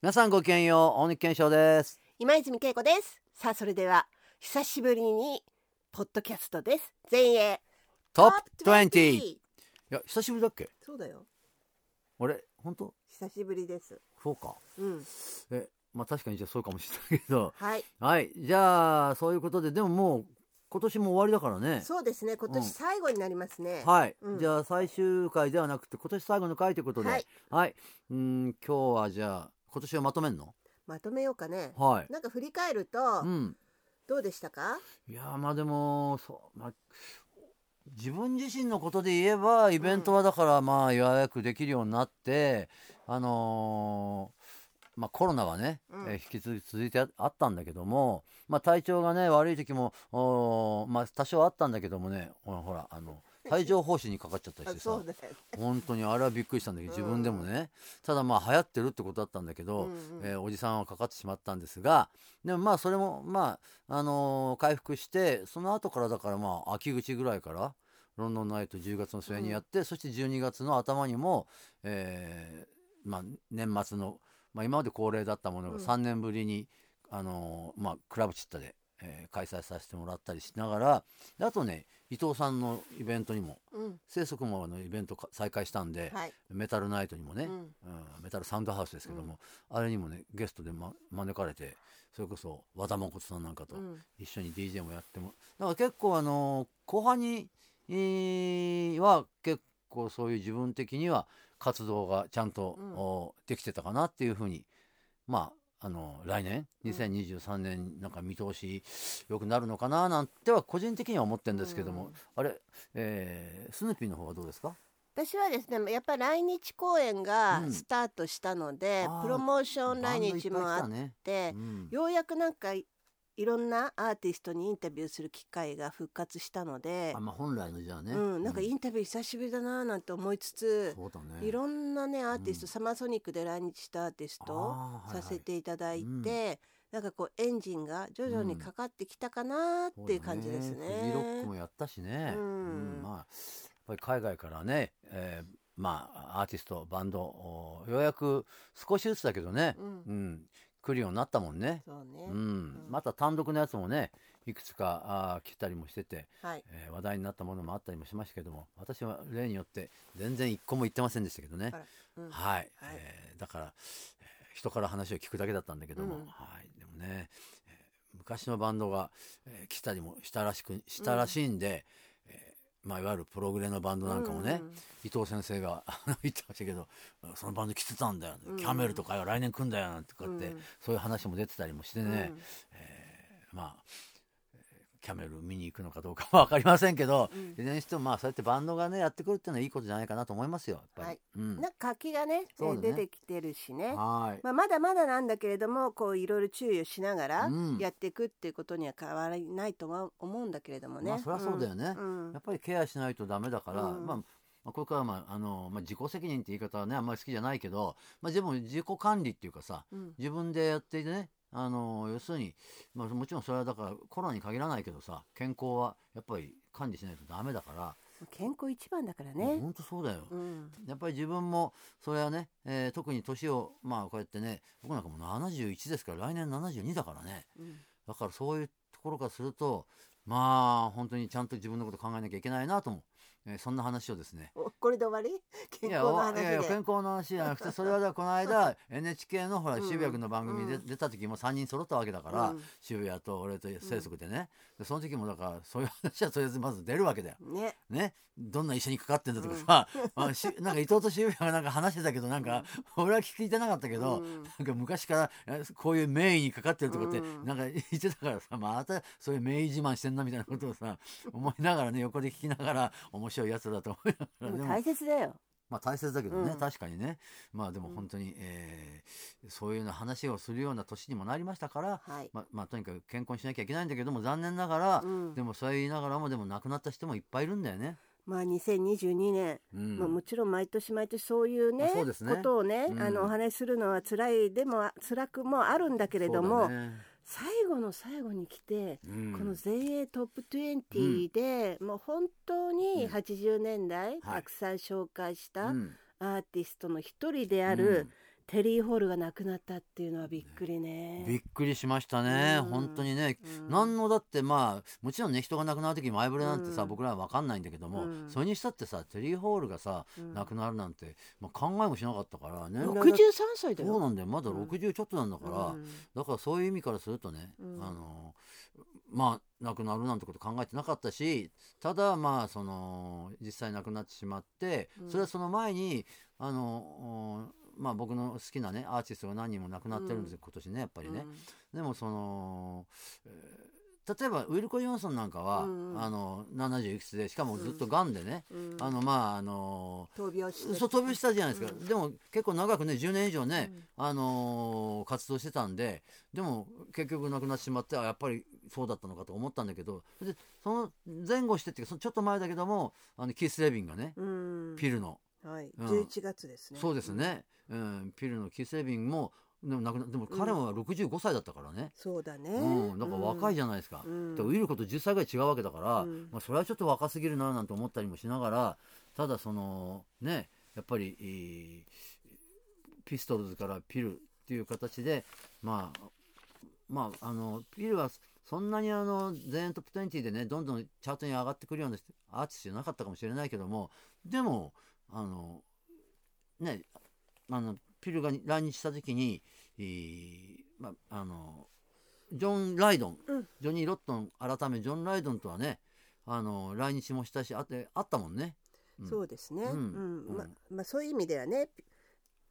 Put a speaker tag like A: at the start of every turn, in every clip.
A: 皆さんごきげんよう大西健翔です。
B: 今泉恵子です。さあそれでは久しぶりにポッドキャストです。前衛
A: トップ20いや久しぶりだっけ？
B: そうだよ。
A: 俺本当？
B: 久しぶりです。
A: そうか。
B: うん。
A: えまあ確かにじゃあそうかもしれないけど。
B: はい。
A: はい。じゃあそういうことででももう今年も終わりだからね。
B: そうですね。今
A: うん。
B: 年最後になりますね、
A: はい、
B: うん。
A: じゃあ最終回ではなくて今年最後の回ということで。は
B: はい。い、
A: うん今日はじゃあ今年をまとめんの？
B: まとめようかね。
A: はい。
B: なんか振り返ると
A: うん。
B: どうでしたか、
A: いやまあでもそう、まあ、自分自身のことで言えばイベントはだからまあ予約できるようになって、あのーまあ、コロナはね、
B: うん。
A: えー引き続き続いてああったんだけども、まあ、体調がね悪い時もおーまあ、多少あったんだけどもねほらほらあの帯状疱疹にかかっちゃったり
B: あ
A: してさ
B: ね。
A: 本当にあれはびっくりしたんだけど
B: うん。
A: 自分でもね、ただまあ流行ってるってことだったんだけど、
B: うんうん
A: えーおじさんはかかってしまったんですがでもまあそれもまあ、あのー回復してその後からだからまあ秋口ぐらいからロンドンナイト10月の末にやって、そして12月の頭にも、えーまあ、年末の、まあ、今まで恒例だったものが
B: うん。
A: 3年ぶりに、あのーまあ、クラブチッタで、えー開催させてもらったりしながらであとね伊藤さんのイベントにも
B: うん。
A: 清則ものイベントか再開したんで、
B: はい、
A: メタルナイトにもね、
B: うん。
A: うんメタルサウンドハウスですけども、あれにもねゲストで、ま、招かれてそれこそ和田誠さんなんかと
B: うん。
A: 一緒に DJ もやってもだから結構あの後半に、えーは結構そういう自分的には活動がちゃんと、できてたかなっていうふうにまああの来年？
B: うん。
A: 2023年なんか見通し良くなるのかななんては個人的には思ってるんですけども、
B: うん。
A: あれ、えースヌーピーの方はどうですか？
B: 私はですねやっぱり来日公演が
A: うん。
B: スタートしたので、
A: あー。
B: プロモーション来日もあって
A: ね、うん。
B: ようやくなんかいいろんなアーティストにインタビューする機会が復活したので
A: あ、まあ、本来のじゃあね、
B: うん、なんかイ
A: う
B: ンタビュー久しぶりだななんて思いつつ、
A: そうだね。
B: いろんなねアーティスト、
A: うん
B: サマーソニックで来日したアーティストを
A: あーはいはい
B: させていただいて、
A: うん
B: なんかこうエンジンが徐々にかかってきたかなっていう感じですね。
A: そうだフジロックもやったしね、
B: うん。
A: まあやっぱり海外からね、えーまあアーティストバンドおようやく少しずつだけどね、
B: うん。
A: うん来るようになったもんね。
B: そうね、
A: うん、また単独のやつもねいくつかあー来たりもしてて、
B: はい、
A: えー話題になったものもあったりもしましたけども私は例によって全然一個も言ってませんでしたけどね。
B: うん。
A: はい、
B: はい。
A: えーだから、えー人から話を聞くだけだったんだけども、
B: うん。
A: はい、でもね、えー昔のバンドが、えー来たりもしたらしくしたらしいんで、えーまあ、いわゆるプログレのバンドなんかもね、
B: うん
A: 伊藤先生が言ってましたけどそのバンド来てたんだよ、
B: うん。
A: キャメルとかよ来年来んだよなんてこうやって、
B: うん。
A: そういう話も出てたりもしてね、
B: うん。
A: えーまあえーキャメル見に行くのかどうかは分かりませんけど、
B: うん。
A: いずれにしてもまあそうやってバンドがねやってくるっていうのはいいことじゃないかなと思いますよ。
B: はい。
A: うん。
B: なんか活気がね
A: ね
B: えー出てきてるしね。
A: はい。
B: まあ、まだまだなんだけれどもこういろいろ注意をしながら
A: うん。
B: やっていくっていうことには変わりないとは思うんだけれどもね。
A: まあそりゃそうだよね。
B: うん。
A: やっぱりケアしないとダメだから、
B: うん。
A: まあまあ、これからは、まああのまあ、自己責任って言い方はねあんまり好きじゃないけど、まあ、でも自己管理っていうかさ
B: うん。
A: 自分でやっていてねあの要するに、まあ、もちろんそれはだからコロナに限らないけどさ健康はやっぱり管理しないとダメだから、
B: 健康一番だからね。
A: 本当そうだよ、
B: うん。
A: やっぱり自分もそれはね、えー特に年をまあこうやってね僕なんかもう71ですから来年72だからね。
B: うん。
A: だからそういうところからするとまあ本当にちゃんと自分のこと考えなきゃいけないなとも、えーそんな話をですね。
B: おこれで終わり？健康の話
A: いやいや健
B: で。
A: 康の話じゃなくてそれはこの間 NHK のほら
B: うん
A: 渋谷君の番組で
B: うん。
A: 出た時も3人揃ったわけだから、
B: うん。
A: 渋谷と俺と清則でね、でその時もだからそういう話はとりあえずまず出るわけだよ。
B: ね。
A: ね、どんな医者にかかってんだとかさ、あしなんか伊藤と渋谷がなんか話してたけどなんか、俺は聞いてなかったけど、
B: うん。
A: なんか昔からえこういう名医にかかってるとかって
B: うん。
A: なんか言ってたからさ、またそういう名医自慢してんなみたいなことをさ思いながらね横で聞きながら面白いやつだと思いながらでも
B: 大切だよ。
A: まあ大切だけどね、
B: うん。
A: 確かにね。まあでも本当に、えーそういうような話をするような年にもなりましたから、
B: はい。
A: まあまあとにかく健康にしなきゃいけないんだけども残念ながら、
B: うん
A: でもそう言いながらもでも亡くなった人もいっぱいいるんだよね。
B: まあ2022年、
A: うん。
B: まあもちろん毎年毎年そういうね
A: あそうですね。
B: ことをね、
A: うん。
B: あのお話しするのは辛いでも辛くもあるんだけれども、
A: ね
B: 最後の最後に来て、
A: うん。
B: この全英トップ20で、もう本当に
A: うん。
B: 80年代、
A: はい。
B: たくさん紹介した
A: うん。
B: アーティストの一人である、テリー・ホールが亡くなったっていうのはびっくりね。
A: びっくりしましたね、
B: うん。
A: 本当にね、
B: うん。
A: 何のだってまあもちろんね人が亡くなる時前触れなんてさ、
B: うん。
A: 僕らは分かんないんだけども、
B: うん。
A: それにしたってさテリー・ホールがさ、
B: うん
A: 亡くなるなんて、まあ、考えもしなかったからね。
B: 63歳だよ。
A: そうなんだよ。まだ
B: うん。
A: 60ちょっとなんだから、
B: うん。
A: だからそういう意味からするとね、
B: うん。
A: あのまあ亡くなるなんてこと考えてなかったしただまあその実際亡くなってしまって、
B: うん。
A: それはその前にあのおまあ僕の好きなねアーティストが何人も亡くなってるんですよ、今年ねやっぱりね。でもその、えー例えばウィルコ・ヨンソンなんかは、
B: うん
A: あの70いくつでしかもずっとがんでね、
B: うん。
A: あのまああの
B: 闘病して
A: そう飛びしたじゃないですか、
B: うん。
A: でも結構長くね10年以上ね、あのー活動してたんででも結局亡くなってしまってあやっぱりそうだったのかと思ったんだけどでその前後してっていうかそのちょっと前だけどもあのキース・レビンがね、
B: うん。
A: ピルの、
B: はい、
A: うん。
B: 11月ですね。
A: そうですね、うん、ピルのキース・レビンもでも亡くなでも彼は65歳だったからね、
B: そうだね。
A: うん、だから若いじ
B: ゃ
A: ゃないですか、
B: うん。
A: でウィルコと10歳ぐらい違うわけだから、
B: うん。
A: まあ、それはちょっと若すぎるななんて思ったりもしながらただそのねやっぱり、えーピストルズからピルっていう形でまあまああのピルはそんなにあの全英トップ20でねどんどんチャートに上がってくるようなアーティストじゃなかったかもしれないけどもでもあのねあのピルが来日した時に、えーまああのジョン・ライドン、
B: うん。
A: ジョニー・ロットン改めジョン・ライドンとはねあの来日もしたしあってあったもんね。うん。
B: そうですね。
A: う
B: うん。
A: うん。
B: まあそういう意味ではね、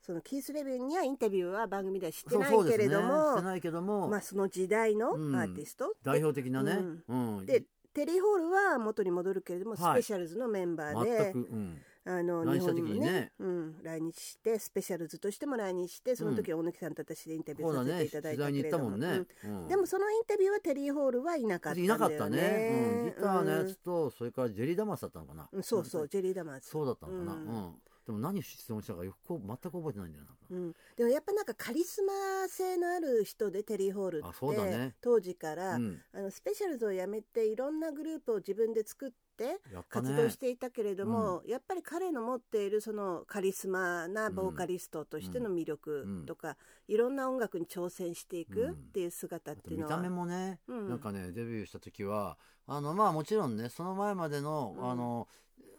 B: そのキースレビンにはインタビューは番組ではしてないけれども、
A: してないけども、
B: まあその時代のア
A: うん。
B: ーティスト、
A: 代表的なね、うん。
B: でテリー・ホールは元に戻るけれども、
A: はい。
B: スペシャルズのメンバーで、
A: 全く、うん、
B: あの
A: 来日
B: 本に
A: にね。
B: ね、うん、来日してスペシャルズとしても来日してその時は大貫さんと私でインタビューさせていただいたけれども、
A: ったもんね、
B: うん。
A: うん。
B: でもそのインタビューはテリー・ホールはいなかったんだよね。
A: いなかったね、うん、ギターのや
B: うん
A: つと、それからジェリー・ダマスだったのかな、
B: うんそうそう、ジェリー・ダマーズ。
A: そうだったのかな、
B: う
A: うん。んでも何質問したかよく全く覚えてないんだよな
B: うん、でもやっぱなんかカリスマ性のある人でテリー・ホールって
A: あそうだね。
B: 当時から、
A: うん、
B: あのスペシャルズを辞めていろんなグループを自分で作って
A: やったね。
B: 活動していたけれども、やっぱり彼の持っているそのカリスマなボーカリストとしての魅力とか、いろんな音楽に挑戦していくっていう姿っていうのは、
A: 見た目もね、
B: うん。
A: なんかねデビューした時はあのまあもちろんねその前までの,、
B: うん。
A: あの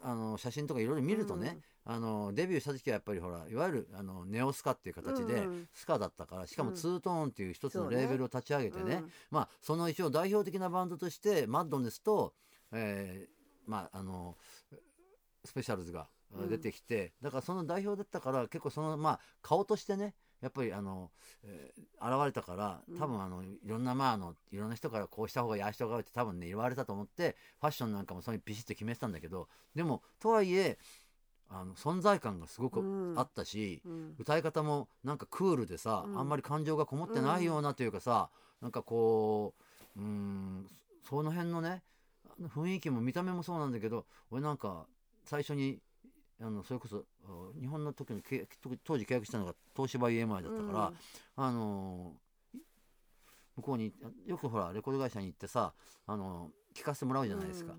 A: あの写真とかいろいろ見るとね、あのデビューした時はやっぱりほらいわゆるあのネオスカっていう形でスカだったからしかも
B: うん。
A: ツートーンっていう一つのレーベルを立ち上げてね。
B: うん。
A: まあその一応代表的なバンドとしてマッドネスと、えーまああのスペシャルズが
B: うん。
A: 出てきて、だからその代表だったから結構そのまあ顔としてねやっぱりあの、えー現れたから多分あのいろんなまああのいろんな人からこうした方がいいああした方がいいって多分ね言われたと思ってファッションなんかもそういうビシッと決めてたんだけどでもとはいえあの存在感がすごく
B: うん。
A: あったし、
B: うん。
A: 歌い方もなんかクールでさ、
B: うん。
A: あんまり感情がこもってないようなというかさ、なんかこううーんその辺のね雰囲気も見た目もそうなんだけど俺なんか最初にあのそれこそあ日本の時に契約当当時契約したのが東芝 EMI だったから、あの向こうによくほらレコード会社に行ってさあの聞かせてもらうじゃないですか。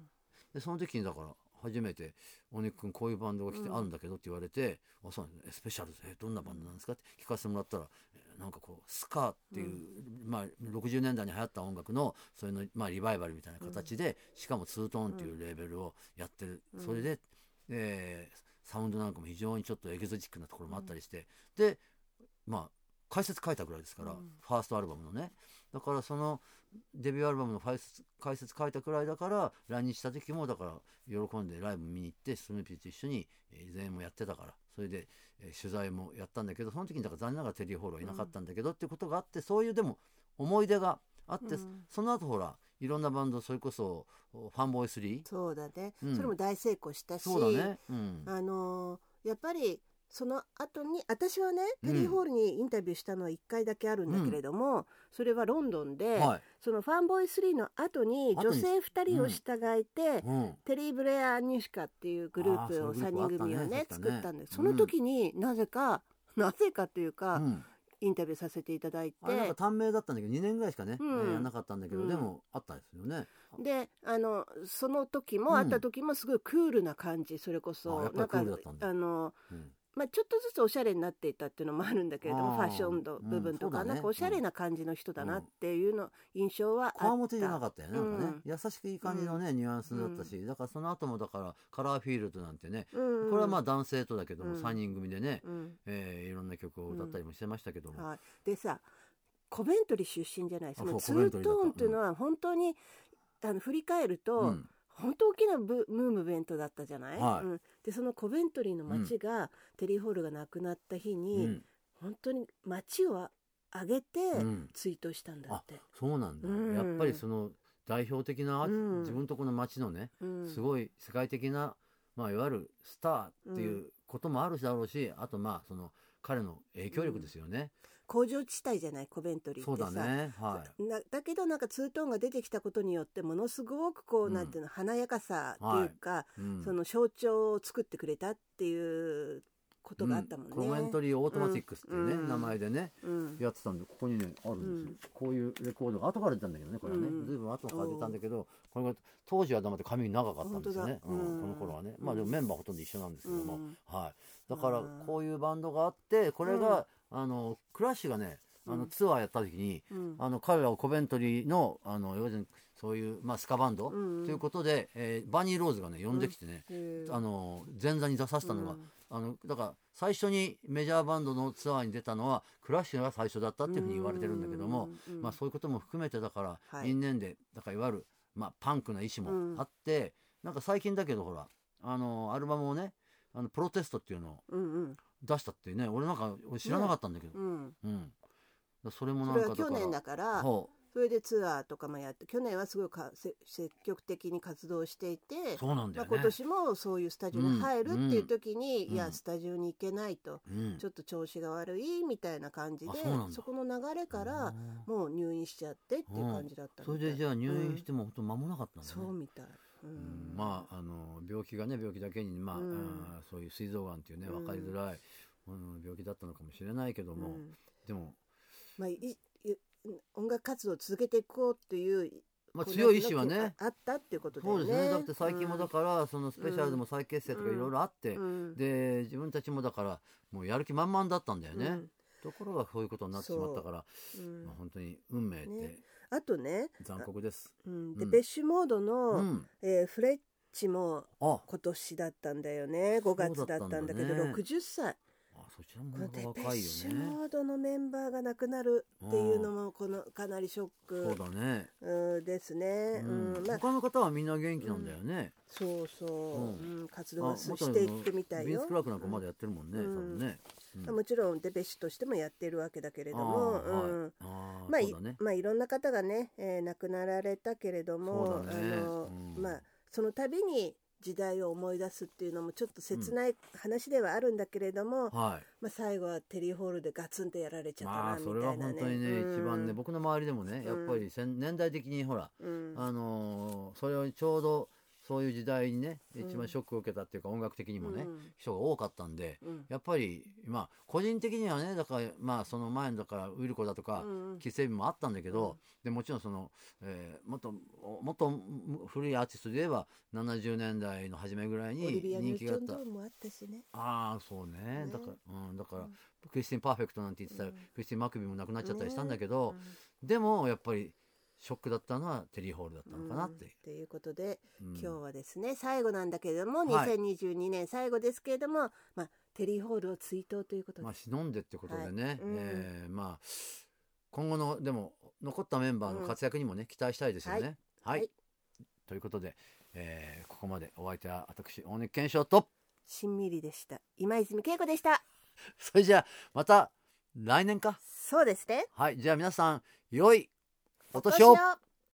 A: でその時にだから初めて「大根君こういうバンドが来て
B: うん。
A: あるんだけど」って言われて「あそうなんですねスペシャルズえどんなバンドなんですか?」って聞かせてもらったら、えーなんかこうスカーっていう、まあ、60年代に流行った音楽のそれの、まあ、リバイバルみたいな形で、しかもツートーンっていうレーベルをやってる、
B: うん。
A: それで、えーサウンドなんかも非常にちょっとエキゾチックなところもあったりして、でまあ解説書いたぐらいですから、
B: うん。
A: ファーストアルバムのね。だからそのデビューアルバムの解説解説書いたくらいだから来日した時もだから喜んでライブ見に行ってスヌーピーと一緒に、えー、前演もやってたからそれで、えー取材もやったんだけどその時にだから残念ながらテリー・ホールはいなかったんだけど、っていうことがあってそういうでも思い出があって、
B: うん。
A: その後ほらいろんなバンドそれこそファンボーイ3
B: そうだね、
A: うん。
B: それも大成功したし
A: そうだね、うん、
B: あのーやっぱりその後に私はね
A: うん。
B: テリー・ホールにインタビューしたのは1回だけあるんだけれども、それはロンドンで、
A: はい、
B: そのファンボーイ3の後に
A: 後に
B: 女性2人を従えて、
A: うん、
B: テリー・ブレア・ニュシカっていうグループを
A: あーそうい
B: 3
A: うグループ
B: 人組をね
A: ね。
B: 作ったんです、
A: ね
B: その時になぜか、なぜかというか、
A: うん。
B: インタビューさせていただいて。
A: なんか短命だったんだけど2年ぐらいしかね、
B: うん。
A: えーやんなかったんだけど、
B: うん。
A: でもあったんですよね。
B: であのその時も、
A: うん。
B: 会った時もすごいクールな感じそれこそ。
A: あやっぱりクールだったんだ。
B: あの
A: うん
B: まあ、ちょっとずつおしゃれになっていたっていうのもあるんだけれどもファッションの部分とか、
A: うんね。
B: なんかおしゃれな感じの人だなっていうの、印象はあっ
A: じゃなかったよねなんかね、
B: うん。
A: 優しくいい感じのね、ニュアンスだったし、だからその後もだからカラーフィールドなんてね、
B: うん。
A: これはまあ男性とだけども、
B: うん。
A: 3人組でね、
B: うん。
A: えーいろんな曲を歌ったりもしてましたけども、
B: はい、でさコベントリー出身じゃないそのツー
A: トリー
B: ンっていうのは本当に、あの振り返ると、
A: うん
B: 本当大きなブムーブメントだったじゃない、
A: はい。
B: うん、でそのコベントリーの街が、テリー・ホールが亡くなった日
A: う
B: に、
A: ん。
B: 本当に街を上げて
A: うん。
B: 追悼したんだって。
A: そうなんだ、
B: うん。
A: やっぱりその代表的な、
B: うん。
A: 自分とこの街のね
B: うん。
A: すごい世界的な、まあ、いわゆるスターっていうこともあるだろうし、あとまあその彼の影響力ですよね、
B: 工場地帯じゃないコベントリーってさ。
A: だね。はい。
B: なだけどなんかツートーンが出てきたことによってものすごくこう、
A: うん。
B: なんていうの華やかさっていうか、
A: うん。
B: その象徴を作ってくれたっていうことがあったもんね。
A: うんコメントリーオートマティックスっていうね、
B: うん。
A: 名前でね。
B: うん。
A: やってたんでここにねあるんですよ、こういうレコードが後から出たんだけどねこれはね、
B: うん。
A: ずいぶん後から出たんだけどこれが当時は黙って髪長かったんですよね、この頃はね。まあでもメンバーほとんど一緒なんですけども、
B: うん。
A: はい。だから
B: うん。
A: こういうバンドがあってこれが、あのクラッシュがねあの
B: うん
A: ツアーやった時に、
B: うん。
A: あの彼らをコベントリーのあの要するにそういう、まあ、スカバンドと
B: うん。
A: いうことで、えーバニー・ローズがね呼んできてね、
B: へー。
A: あの前座に出させたのが、
B: うん。
A: あのだから最初にメジャーバンドのツアーに出たのはクラッシュが最初だったっていうふうに言われてるんだけども、
B: うんうん
A: まあ、そういうことも含めてだから、
B: はい。
A: 因縁でだからいわゆる、まあ、パンクな意思もあって、なんか最近だけどほらあのアルバムをねあのプロテストっていうのを
B: うんうん。
A: 出したってね俺なんか俺知らなかったんだけど、
B: うん。
A: うん。それもなんかだから
B: 年だから
A: そ
B: それでツアーとかもやって去年はすごいかせ積極的に活動していて
A: うそうなんだ
B: まあ、
A: よね、
B: 今年もそういうスタジオに入るっていう時に、
A: うん。うん
B: いやスタジオに行けないと、
A: うん。
B: ちょっと調子が悪いみたいな感じで
A: あそ
B: この流れからもう入院しちゃってっていう感じだった
A: それでじゃあ入院しても本当間もなかったんだね、
B: そうみたい、うん。
A: うん。まああの病気がね病気だけに、まあ
B: うん。
A: あーそういう膵臓がんっていうね
B: うん。
A: 分かりづらい、うん、病気だったのかもしれないけども、
B: うん。
A: でも、
B: まあ、いい音楽活動を続けていこうっていう
A: まあ、強い意志はね。
B: ああったっていうことだよね。
A: そうですね。だって最近もだから、そのスペシャルでも再結成とかいろいろあって、
B: うん。
A: で自分たちもだからもうやる気満々だったんだよね、
B: うん。
A: ところがそういうことになってしまったから、
B: う。ん。
A: まあ、本当に運命って
B: ね。あとね、
A: 残酷です、
B: うん、で、
A: うん。
B: ベッシュモード
A: う
B: の、
A: ん。
B: えーフレッチも
A: あ。
B: 今年だったんだよね。5月だったんだけど
A: そうだったんだね。
B: 60歳
A: あそちらも若
B: ペッ
A: いよね。
B: シュモードのメンバーが亡くなるっていうのもこのかなりショッ
A: そう
B: ク
A: だね、
B: うんですね、
A: うん。
B: うんまあ、
A: 他の方はみんな元気なんだよね、
B: そうそう、
A: うん。
B: うん活動は
A: あ
B: していくみたいよ。
A: ビンス・クラークなんかまだやってるもんね、
B: うん。
A: 多分ね、うん。
B: もちろんデペッシュとしてもやってるわけだけれども、
A: あーはい。
B: うん。
A: あー
B: まあ、い
A: そうだね。
B: まあいろんな方がね、えー亡くなられたけれども、
A: そうだね。
B: あの
A: うん。
B: まあその度に時代を思い出すっていうのもちょっと切ない話ではあるんだけれども、
A: はい。
B: まあ最後はテリーホールでガツンとやられちゃったなみた
A: まあそれは
B: いなね。
A: 本当にね、
B: うん
A: 一番ね僕の周りでもねやっぱりせん。年代的にほら、
B: うん。
A: あのーそれをちょうどそういう時代にね
B: うん。
A: 一番ショックを受けたっていうか音楽的にもね、
B: うん。
A: 人が多かったんで
B: うん。
A: やっぱりまあ個人的にはねだからまあその前のだからウイルコだとか、
B: うん
A: キセビもあったんだけど、でもちろんその、えーもっともっと古いアーティストで言えば70年代の初めぐらいに人気があった。
B: あ。
A: ああそうね。
B: ね。
A: だから、うん、だから、
B: うん。
A: クリスティン・パーフェクトなんて言ってたら、
B: うん。
A: クリスティン・マクビーも亡くなっちゃったりしたんだけ
B: ね
A: ど、でもやっぱりショックだったのはテリー・ホールだったのかなって。
B: ということで、
A: うん。
B: 今日はですね最後なんだけれども、
A: はい。
B: 2022年最後ですけれども、まあ、テリーホールを追悼ということで、
A: まあ忍んでってことでね、
B: はい。うん。
A: えーまあ今後のでも残ったメンバーの活躍にもね、期待したいですよね。はい、
B: はい。
A: ということで、えーここまでお相手は私大根健翔と。
B: しんみりでした。今泉恵子でした。
A: それじゃあまた来年か。
B: そうですね。
A: はい。じゃあ皆さん良いお
B: 年を